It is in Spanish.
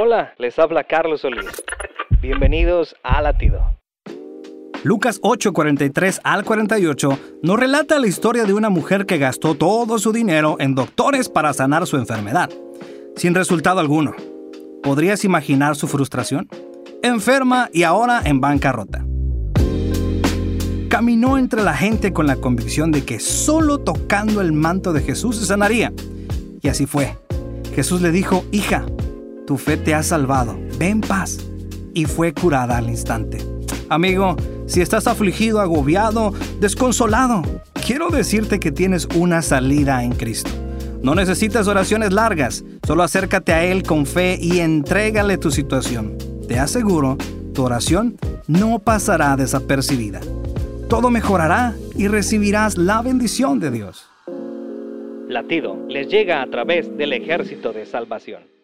Hola, les habla Carlos Solís. Bienvenidos a Latido. Lucas 8:43 al 48 nos relata la historia de una mujer que gastó todo su dinero en doctores para sanar su enfermedad, sin resultado alguno. ¿Podrías imaginar su frustración? Enferma y ahora en bancarrota. Caminó entre la gente con la convicción de que solo tocando el manto de Jesús se sanaría. Y así fue. Jesús le dijo, hija, tu fe te ha salvado, ve en paz. Y fue curada al instante. Amigo, si estás afligido, agobiado, desconsolado, quiero decirte que tienes una salida en Cristo. No necesitas oraciones largas, solo acércate a Él con fe y entrégale tu situación. Te aseguro, tu oración no pasará desapercibida todo mejorará y recibirás la bendición de Dios. Latido les llega a través del ejército de salvación.